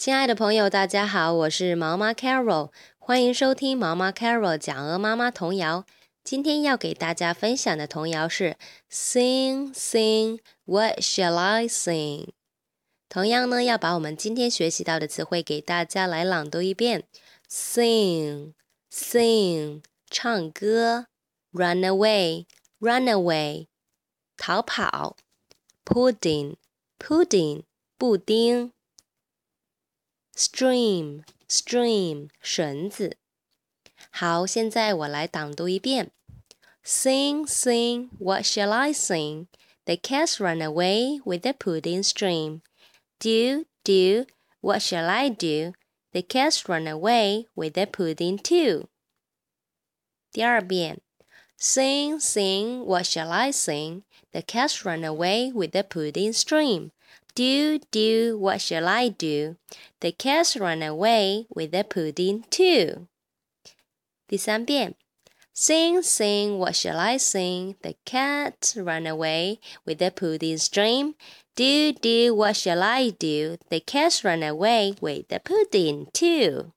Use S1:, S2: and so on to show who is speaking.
S1: 亲爱的朋友，大家好，我是毛妈 Carol，欢迎收听毛妈 Carol 讲鹅妈妈童谣。今天要给大家分享的童谣是 Sing Sing What Shall I Sing？同样呢，要把我们今天学习到的词汇给大家来朗读一遍。Sing Sing 唱歌，Run away Run away 逃跑，Pudding Pudding 布丁。Stream, stream，绳子。好，现在我来朗读一遍。Sing, sing, what shall I sing? The cats run away with the pudding stream. Do, do, what shall I do? The cats run away with the pudding too. 第二遍。 Sing, sing, what shall I sing? The cats run away with the pudding stream. Do, do, what shall I do? The cats run away with the pudding too. 第三遍，Sing, sing, what shall I sing? The cat run away with the pudding stream. Do, do, what shall I do? The cats run away with the pudding too.